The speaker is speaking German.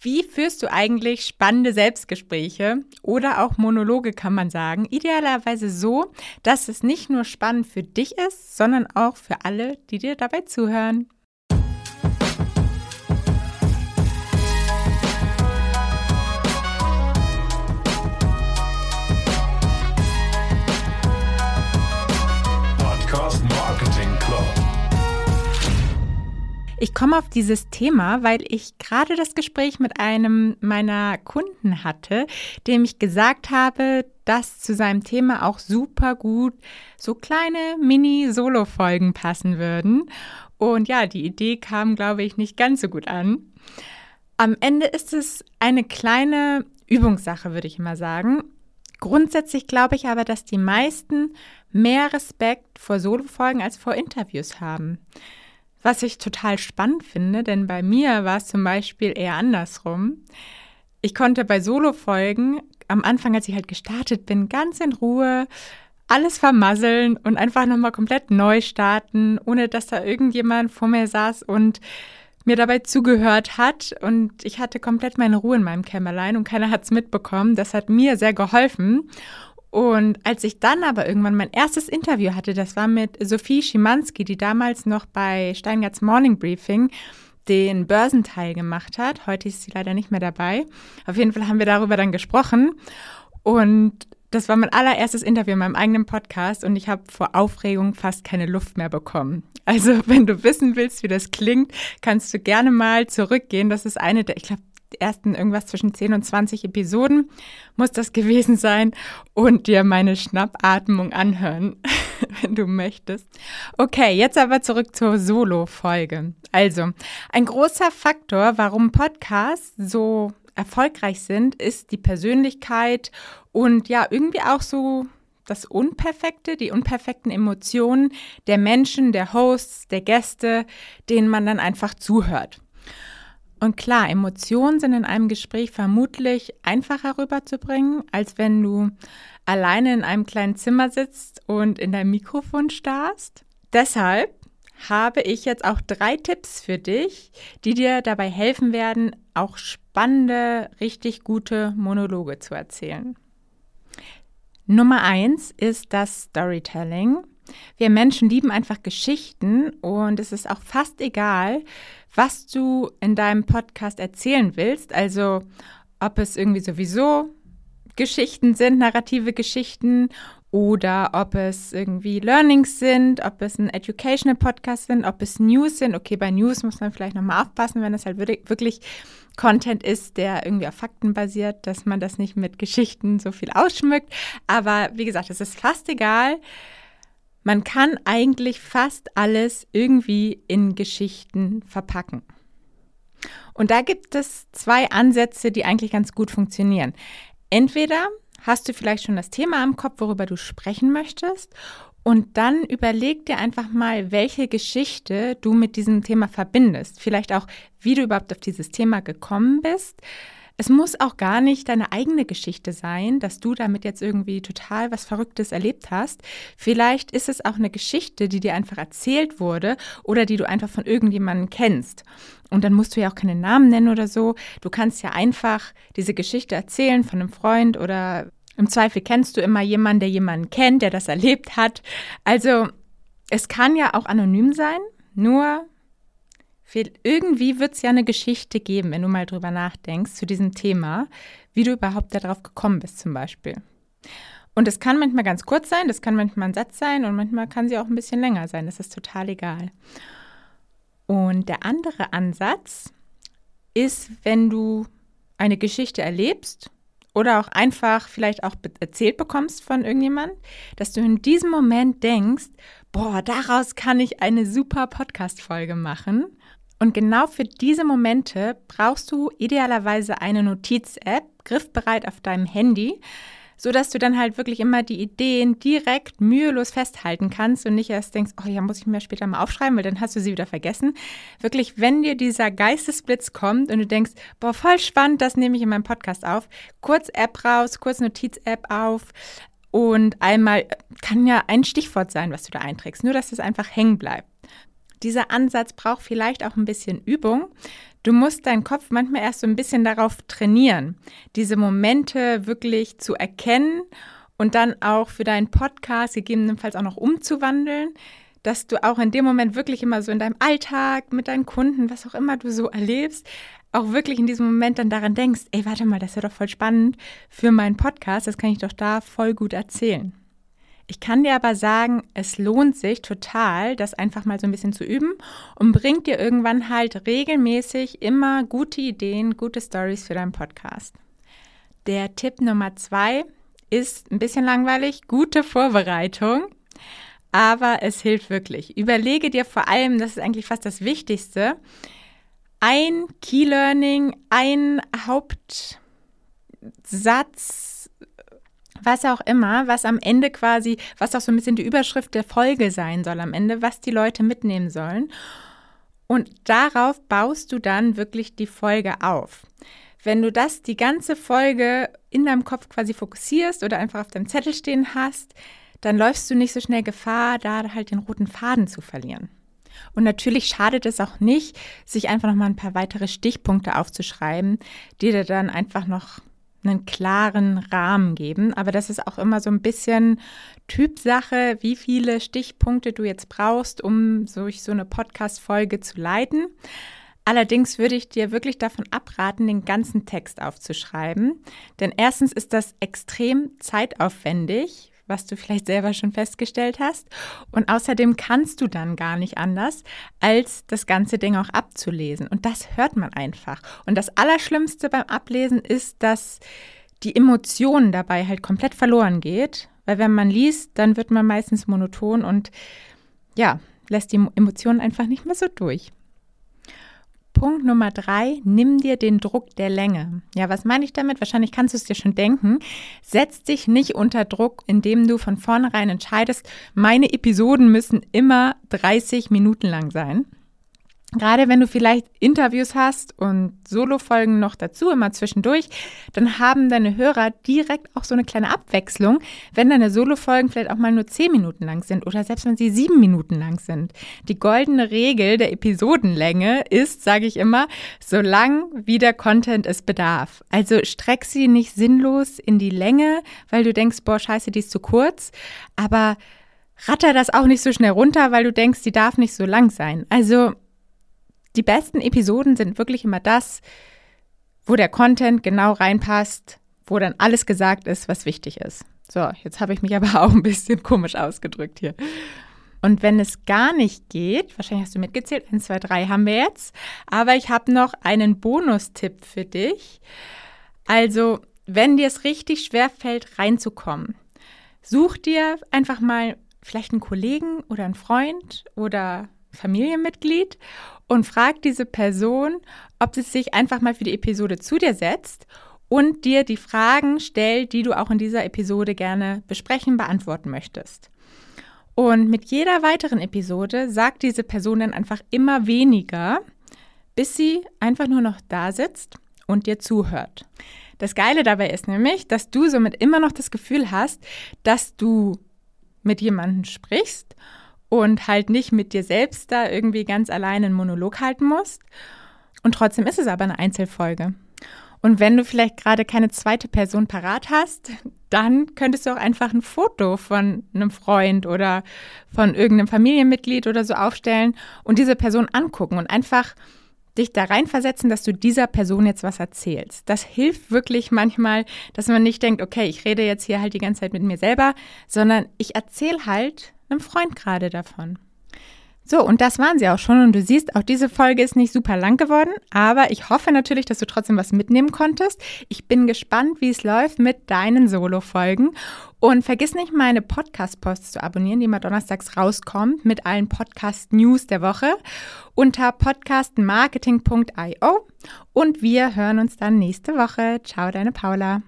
Wie führst du eigentlich spannende Selbstgespräche oder auch Monologe, kann man sagen? Idealerweise so, dass es nicht nur spannend für dich ist, sondern auch für alle, die dir dabei zuhören. Komme auf dieses Thema, weil ich gerade das Gespräch mit einem meiner Kunden hatte, dem ich gesagt habe, dass zu seinem Thema auch super gut so kleine Mini-Solo-Folgen passen würden. Und ja, die Idee kam, glaube ich, nicht ganz so gut an. Am Ende ist es eine kleine Übungssache, würde ich mal sagen. Grundsätzlich glaube ich aber, dass die meisten mehr Respekt vor Solo-Folgen als vor Interviews haben. Was ich total spannend finde, denn bei mir war es zum Beispiel eher andersrum. Ich konnte bei Solo-Folgen am Anfang, als ich halt gestartet bin, ganz in Ruhe alles vermasseln und einfach nochmal komplett neu starten, ohne dass da irgendjemand vor mir saß und mir dabei zugehört hat. Und ich hatte komplett meine Ruhe in meinem Kämmerlein und keiner hat es mitbekommen. Das hat mir sehr geholfen. Und als ich dann aber irgendwann mein erstes Interview hatte, das war mit Sophie Schimanski, die damals noch bei Steingarts Morning Briefing den Börsenteil gemacht hat. Heute ist sie leider nicht mehr dabei. Auf jeden Fall haben wir darüber dann gesprochen. Und das war mein allererstes Interview in meinem eigenen Podcast und ich habe vor Aufregung fast keine Luft mehr bekommen. Also, wenn du wissen willst, wie das klingt, kannst du gerne mal zurückgehen. Das ist eine der, ich glaube, ersten irgendwas zwischen 10 und 20 Episoden muss das gewesen sein und dir meine Schnappatmung anhören, wenn du möchtest. Okay, jetzt aber zurück zur Solo-Folge. Also, ein großer Faktor, warum Podcasts so erfolgreich sind, ist die Persönlichkeit und ja, irgendwie auch so das Unperfekte, die unperfekten Emotionen der Menschen, der Hosts, der Gäste, denen man dann einfach zuhört. Und klar, Emotionen sind in einem Gespräch vermutlich einfacher rüberzubringen, als wenn du alleine in einem kleinen Zimmer sitzt und in dein Mikrofon starrst. Deshalb habe ich jetzt auch drei Tipps für dich, die dir dabei helfen werden, auch spannende, richtig gute Monologe zu erzählen. Nummer eins ist das Storytelling. Wir Menschen lieben einfach Geschichten und es ist auch fast egal, was du in deinem Podcast erzählen willst. Also ob es irgendwie sowieso Geschichten sind, narrative Geschichten oder ob es irgendwie Learnings sind, ob es ein Educational Podcast sind, ob es News sind. Okay, bei News muss man vielleicht nochmal aufpassen, wenn es halt wirklich Content ist, der irgendwie auf Fakten basiert, dass man das nicht mit Geschichten so viel ausschmückt. Aber wie gesagt, es ist fast egal. Man kann eigentlich fast alles irgendwie in Geschichten verpacken. Und da gibt es zwei Ansätze, die eigentlich ganz gut funktionieren. Entweder hast du vielleicht schon das Thema im Kopf, worüber du sprechen möchtest, und dann überleg dir einfach mal, welche Geschichte du mit diesem Thema verbindest. Vielleicht auch, wie du überhaupt auf dieses Thema gekommen bist. Es muss auch gar nicht deine eigene Geschichte sein, dass du damit jetzt irgendwie total was Verrücktes erlebt hast. Vielleicht ist es auch eine Geschichte, die dir einfach erzählt wurde oder die du einfach von irgendjemandem kennst. Und dann musst du ja auch keinen Namen nennen oder so. Du kannst ja einfach diese Geschichte erzählen von einem Freund oder im Zweifel kennst du immer jemanden, der jemanden kennt, der das erlebt hat. Also es kann ja auch anonym sein, nur irgendwie wird es ja eine Geschichte geben, wenn du mal drüber nachdenkst, zu diesem Thema, wie du überhaupt darauf gekommen bist zum Beispiel. Und es kann manchmal ganz kurz sein, das kann manchmal ein Satz sein und manchmal kann sie auch ein bisschen länger sein. Das ist total egal. Und der andere Ansatz ist, wenn du eine Geschichte erlebst oder auch einfach vielleicht auch erzählt bekommst von irgendjemand, dass du in diesem Moment denkst, boah, daraus kann ich eine super Podcast-Folge machen. Und genau für diese Momente brauchst du idealerweise eine Notiz-App, griffbereit auf deinem Handy, so dass du dann halt wirklich immer die Ideen direkt mühelos festhalten kannst und nicht erst denkst, oh ja, muss ich mir später mal aufschreiben, weil dann hast du sie wieder vergessen. Wirklich, wenn dir dieser Geistesblitz kommt und du denkst, boah, voll spannend, das nehme ich in meinem Podcast auf, kurz App raus, kurz Notiz-App auf, und einmal kann ja ein Stichwort sein, was du da einträgst, nur dass es einfach hängen bleibt. Dieser Ansatz braucht vielleicht auch ein bisschen Übung. Du musst deinen Kopf manchmal erst so ein bisschen darauf trainieren, diese Momente wirklich zu erkennen und dann auch für deinen Podcast gegebenenfalls auch noch umzuwandeln, dass du auch in dem Moment wirklich immer so in deinem Alltag mit deinen Kunden, was auch immer du so erlebst, auch wirklich in diesem Moment dann daran denkst, ey, warte mal, das ist ja doch voll spannend für meinen Podcast, das kann ich doch da voll gut erzählen. Ich kann dir aber sagen, es lohnt sich total, das einfach mal so ein bisschen zu üben und bringt dir irgendwann halt regelmäßig immer gute Ideen, gute Stories für deinen Podcast. Der Tipp Nummer zwei ist ein bisschen langweilig, gute Vorbereitung, aber es hilft wirklich. Überlege dir vor allem, das ist eigentlich fast das Wichtigste, ein Key Learning, ein Hauptsatz, was auch immer, was am Ende quasi, was auch so ein bisschen die Überschrift der Folge sein soll am Ende, was die Leute mitnehmen sollen. Und darauf baust du dann wirklich die Folge auf. Wenn du das die ganze Folge in deinem Kopf quasi fokussierst oder einfach auf deinem Zettel stehen hast, dann läufst du nicht so schnell Gefahr, da halt den roten Faden zu verlieren. Und natürlich schadet es auch nicht, sich einfach noch mal ein paar weitere Stichpunkte aufzuschreiben, die dir dann einfach noch einen klaren Rahmen geben. Aber das ist auch immer so ein bisschen Typsache, wie viele Stichpunkte du jetzt brauchst, um durch so eine Podcast-Folge zu leiten. Allerdings würde ich dir wirklich davon abraten, den ganzen Text aufzuschreiben. Denn erstens ist das extrem zeitaufwendig, was du vielleicht selber schon festgestellt hast. Und außerdem kannst du dann gar nicht anders, als das ganze Ding auch abzulesen. Und das hört man einfach. Und das Allerschlimmste beim Ablesen ist, dass die Emotion dabei halt komplett verloren geht. Weil wenn man liest, dann wird man meistens monoton und ja, lässt die Emotionen einfach nicht mehr so durch. Punkt Nummer drei, nimm dir den Druck der Länge. Ja, was meine ich damit? Wahrscheinlich kannst du es dir schon denken. Setz dich nicht unter Druck, indem du von vornherein entscheidest, meine Episoden müssen immer 30 Minuten lang sein. Gerade wenn du vielleicht Interviews hast und Solo-Folgen noch dazu, immer zwischendurch, dann haben deine Hörer direkt auch so eine kleine Abwechslung, wenn deine Solo-Folgen vielleicht auch mal nur zehn Minuten lang sind oder selbst wenn sie sieben Minuten lang sind. Die goldene Regel der Episodenlänge ist, sage ich immer, so lang wie der Content es bedarf. Also streck sie nicht sinnlos in die Länge, weil du denkst, boah, scheiße, die ist zu kurz, aber ratter das auch nicht so schnell runter, weil du denkst, die darf nicht so lang sein. Also die besten Episoden sind wirklich immer das, wo der Content genau reinpasst, wo dann alles gesagt ist, was wichtig ist. So, jetzt habe ich mich aber auch ein bisschen komisch ausgedrückt hier. Und wenn es gar nicht geht, wahrscheinlich hast du mitgezählt, 1, 2, 3 haben wir jetzt, aber ich habe noch einen Bonustipp für dich. Also, wenn dir es richtig schwer fällt, reinzukommen, such dir einfach mal vielleicht einen Kollegen oder einen Freund oder Familienmitglied und frag diese Person, ob sie sich einfach mal für die Episode zu dir setzt und dir die Fragen stellt, die du auch in dieser Episode gerne besprechen, beantworten möchtest. Und mit jeder weiteren Episode sagt diese Person dann einfach immer weniger, bis sie einfach nur noch da sitzt und dir zuhört. Das Geile dabei ist nämlich, dass du somit immer noch das Gefühl hast, dass du mit jemandem sprichst und halt nicht mit dir selbst da irgendwie ganz allein einen Monolog halten musst. Und trotzdem ist es aber eine Einzelfolge. Und wenn du vielleicht gerade keine zweite Person parat hast, dann könntest du auch einfach ein Foto von einem Freund oder von irgendeinem Familienmitglied oder so aufstellen und diese Person angucken und einfach dich da reinversetzen, dass du dieser Person jetzt was erzählst. Das hilft wirklich manchmal, dass man nicht denkt, okay, ich rede jetzt hier halt die ganze Zeit mit mir selber, sondern ich erzähle halt einem Freund gerade davon. So, und das waren sie auch schon. Und du siehst, auch diese Folge ist nicht super lang geworden, aber ich hoffe natürlich, dass du trotzdem was mitnehmen konntest. Ich bin gespannt, wie es läuft mit deinen Solo-Folgen. Und vergiss nicht, meine Podcast-Posts zu abonnieren, die immer donnerstags rauskommt mit allen Podcast-News der Woche unter podcastmarketing.io. Und wir hören uns dann nächste Woche. Ciao, deine Paula.